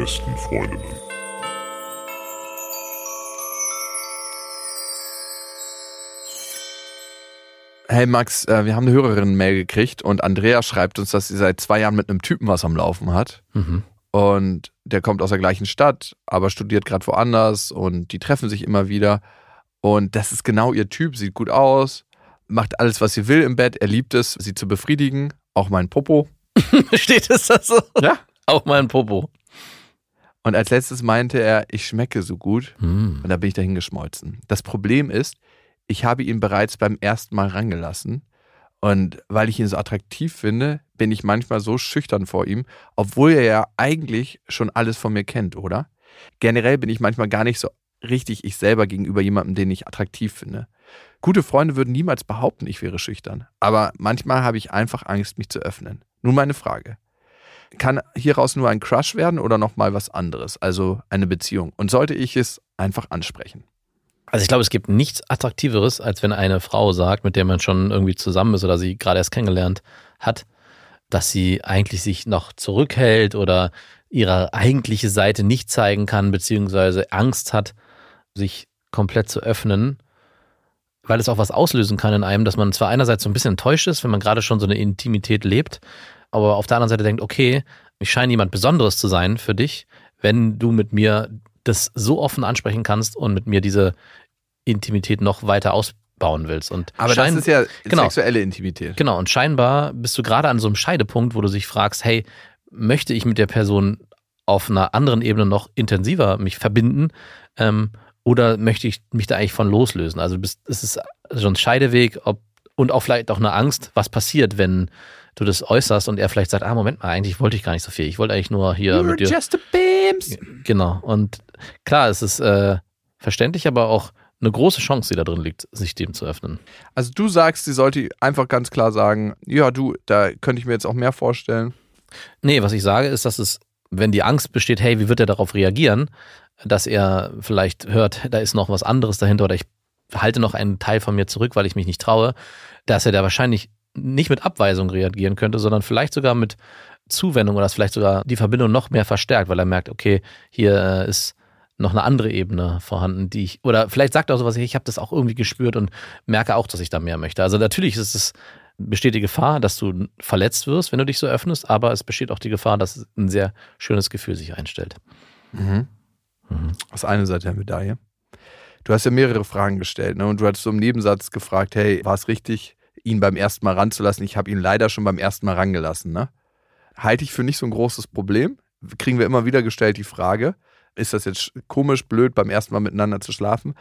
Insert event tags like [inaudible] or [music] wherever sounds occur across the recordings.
besten Freundinnen. Hey Max, äh, wir haben eine Hörerin-Mail gekriegt und Andrea schreibt uns, dass sie seit zwei Jahren mit einem Typen was am Laufen hat. Mhm. Und der kommt aus der gleichen Stadt, aber studiert gerade woanders und die treffen sich immer wieder. Und das ist genau ihr Typ, sieht gut aus, macht alles, was sie will im Bett, er liebt es, sie zu befriedigen, auch mein Popo. [laughs] Steht es da so? Ja. Auch mein Popo. Und als letztes meinte er, ich schmecke so gut. Hm. Und da bin ich dahin geschmolzen. Das Problem ist, ich habe ihn bereits beim ersten Mal rangelassen. Und weil ich ihn so attraktiv finde, bin ich manchmal so schüchtern vor ihm, obwohl er ja eigentlich schon alles von mir kennt, oder? Generell bin ich manchmal gar nicht so richtig ich selber gegenüber jemandem, den ich attraktiv finde. Gute Freunde würden niemals behaupten, ich wäre schüchtern. Aber manchmal habe ich einfach Angst, mich zu öffnen. Nun meine Frage. Kann hieraus nur ein Crush werden oder nochmal was anderes, also eine Beziehung? Und sollte ich es einfach ansprechen? Also ich glaube, es gibt nichts Attraktiveres, als wenn eine Frau sagt, mit der man schon irgendwie zusammen ist oder sie gerade erst kennengelernt hat, dass sie eigentlich sich noch zurückhält oder ihre eigentliche Seite nicht zeigen kann, beziehungsweise Angst hat, sich komplett zu öffnen, weil es auch was auslösen kann in einem, dass man zwar einerseits so ein bisschen enttäuscht ist, wenn man gerade schon so eine Intimität lebt, aber auf der anderen Seite denkt, okay, ich scheine jemand Besonderes zu sein für dich, wenn du mit mir das so offen ansprechen kannst und mit mir diese Intimität noch weiter ausbauen willst. Und Aber das ist ja genau. sexuelle Intimität. Genau, und scheinbar bist du gerade an so einem Scheidepunkt, wo du dich fragst, hey, möchte ich mit der Person auf einer anderen Ebene noch intensiver mich verbinden ähm, oder möchte ich mich da eigentlich von loslösen? Also es ist so ein Scheideweg ob, und auch vielleicht auch eine Angst, was passiert, wenn du das äußerst und er vielleicht sagt, ah, Moment mal, eigentlich wollte ich gar nicht so viel. Ich wollte eigentlich nur hier mit dir. just a Bims. Genau. Und klar, es ist äh, verständlich, aber auch eine große Chance, die da drin liegt, sich dem zu öffnen. Also du sagst, sie sollte einfach ganz klar sagen, ja du, da könnte ich mir jetzt auch mehr vorstellen. Nee, was ich sage, ist, dass es, wenn die Angst besteht, hey, wie wird er darauf reagieren, dass er vielleicht hört, da ist noch was anderes dahinter oder ich halte noch einen Teil von mir zurück, weil ich mich nicht traue, dass er da wahrscheinlich nicht mit Abweisung reagieren könnte, sondern vielleicht sogar mit Zuwendung oder dass vielleicht sogar die Verbindung noch mehr verstärkt, weil er merkt, okay, hier äh, ist noch eine andere Ebene vorhanden, die ich, oder vielleicht sagt er auch sowas, ich habe das auch irgendwie gespürt und merke auch, dass ich da mehr möchte. Also natürlich ist es, besteht die Gefahr, dass du verletzt wirst, wenn du dich so öffnest, aber es besteht auch die Gefahr, dass ein sehr schönes Gefühl sich einstellt. Mhm. Das ist eine Seite der Medaille. Du hast ja mehrere Fragen gestellt ne? und du hattest so im Nebensatz gefragt, hey, war es richtig, ihn beim ersten Mal ranzulassen? Ich habe ihn leider schon beim ersten Mal rangelassen. Ne? Halte ich für nicht so ein großes Problem. Kriegen wir immer wieder gestellt die Frage, ist das jetzt komisch, blöd, beim ersten Mal miteinander zu schlafen?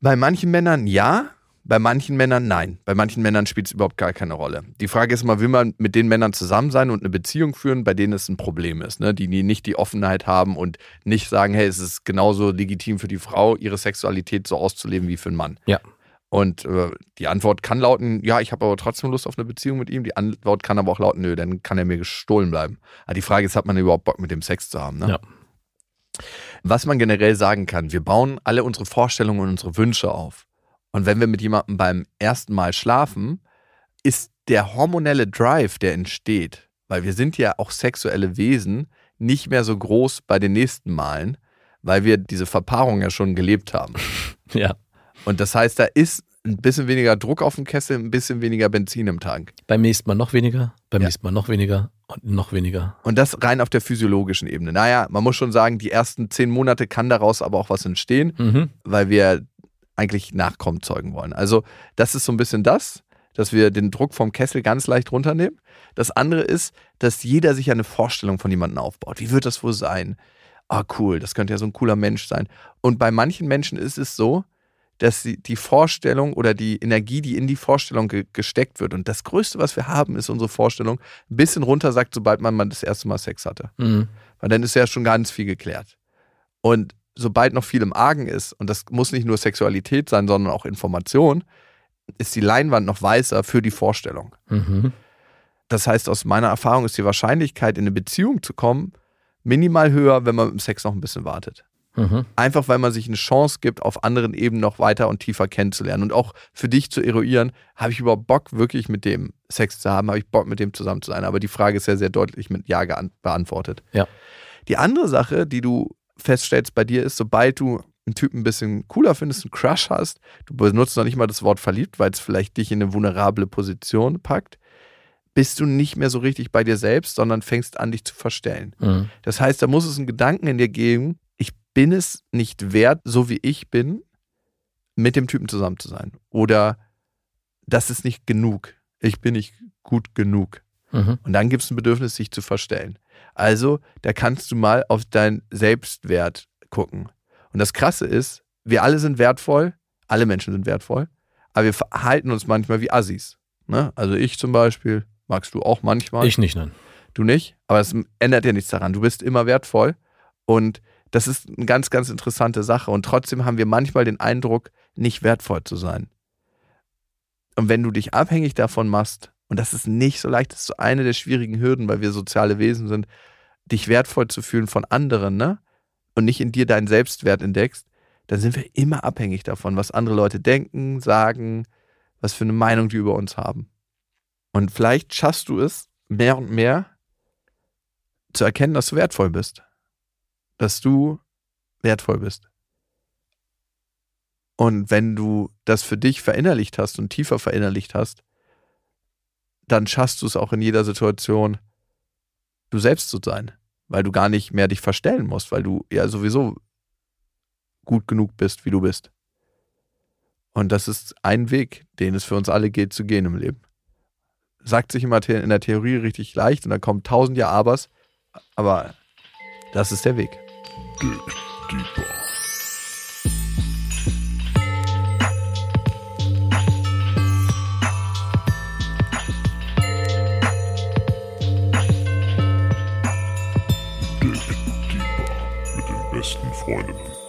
Bei manchen Männern ja, bei manchen Männern nein. Bei manchen Männern spielt es überhaupt gar keine Rolle. Die Frage ist immer, will man mit den Männern zusammen sein und eine Beziehung führen, bei denen es ein Problem ist, ne? die, die nicht die Offenheit haben und nicht sagen, hey, es ist genauso legitim für die Frau, ihre Sexualität so auszuleben wie für einen Mann. Ja. Und äh, die Antwort kann lauten, ja, ich habe aber trotzdem Lust auf eine Beziehung mit ihm. Die Antwort kann aber auch lauten, nö, dann kann er mir gestohlen bleiben. Aber die Frage ist, hat man überhaupt Bock mit dem Sex zu haben? Ne? Ja. Was man generell sagen kann, wir bauen alle unsere Vorstellungen und unsere Wünsche auf. Und wenn wir mit jemandem beim ersten Mal schlafen, ist der hormonelle Drive, der entsteht, weil wir sind ja auch sexuelle Wesen, nicht mehr so groß bei den nächsten Malen, weil wir diese Verpaarung ja schon gelebt haben. [laughs] Ja. Und das heißt, da ist ein bisschen weniger Druck auf dem Kessel, ein bisschen weniger Benzin im Tank. Beim nächsten Mal noch weniger, beim Ja. nächsten Mal noch weniger und noch weniger. Und das rein auf der physiologischen Ebene. Naja, man muss schon sagen, die ersten zehn Monate kann daraus aber auch was entstehen, Mhm. weil wir eigentlich Nachkommen zeugen wollen. Also das ist so ein bisschen das, dass wir den Druck vom Kessel ganz leicht runternehmen. Das andere ist, dass jeder sich eine Vorstellung von jemandem aufbaut. Wie wird das wohl sein? Ah, cool, das könnte ja so ein cooler Mensch sein. Und bei manchen Menschen ist es so, dass sie die Vorstellung oder die Energie, die in die Vorstellung ge gesteckt wird. Und das Größte, was wir haben, ist unsere Vorstellung, ein bisschen runtersackt, sobald man mal das erste Mal Sex hatte. Mhm. Weil dann ist ja schon ganz viel geklärt. Und sobald noch viel im Argen ist, und das muss nicht nur Sexualität sein, sondern auch Information, ist die Leinwand noch weißer für die Vorstellung. Mhm. Das heißt, aus meiner Erfahrung ist die Wahrscheinlichkeit, in eine Beziehung zu kommen, minimal höher, wenn man mit dem Sex noch ein bisschen wartet. Mhm. Einfach weil man sich eine Chance gibt, auf anderen Ebenen noch weiter und tiefer kennenzulernen und auch für dich zu eruieren, habe ich überhaupt Bock, wirklich mit dem Sex zu haben, habe ich Bock, mit dem zusammen zu sein. Aber die Frage ist ja sehr deutlich mit Ja beantwortet. Ja. Die andere Sache, die du feststellst bei dir, ist, sobald du einen Typen ein bisschen cooler findest, einen Crush hast, du benutzt noch nicht mal das Wort verliebt, weil es vielleicht dich in eine vulnerable Position packt, bist du nicht mehr so richtig bei dir selbst, sondern fängst an, dich zu verstellen. Mhm. Das heißt, da muss es einen Gedanken in dir geben, ich bin es nicht wert, so wie ich bin, mit dem Typen zusammen zu sein. Oder das ist nicht genug. Ich bin nicht gut genug. Mhm. Und dann gibt es ein Bedürfnis, sich zu verstellen. Also, da kannst du mal auf deinen Selbstwert gucken. Und das Krasse ist, wir alle sind wertvoll, alle Menschen sind wertvoll, aber wir verhalten uns manchmal wie Assis. Ne? Also ich zum Beispiel, magst du auch manchmal. Ich nicht, nein. Du nicht, aber es ändert ja nichts daran. Du bist immer wertvoll und das ist eine ganz, ganz interessante Sache. Und trotzdem haben wir manchmal den Eindruck, nicht wertvoll zu sein. Und wenn du dich abhängig davon machst, und das ist nicht so leicht, das ist so eine der schwierigen Hürden, weil wir soziale Wesen sind, dich wertvoll zu fühlen von anderen, ne? Und nicht in dir deinen Selbstwert entdeckst, dann sind wir immer abhängig davon, was andere Leute denken, sagen, was für eine Meinung die über uns haben. Und vielleicht schaffst du es, mehr und mehr zu erkennen, dass du wertvoll bist. Dass du wertvoll bist. Und wenn du das für dich verinnerlicht hast und tiefer verinnerlicht hast, dann schaffst du es auch in jeder Situation, du selbst zu sein. Weil du gar nicht mehr dich verstellen musst, weil du ja sowieso gut genug bist, wie du bist. Und das ist ein Weg, den es für uns alle geht zu gehen im Leben. Sagt sich immer in der Theorie richtig leicht und dann kommen tausend Jahre Abers, aber das ist der Weg. Dig deeper. befreundet.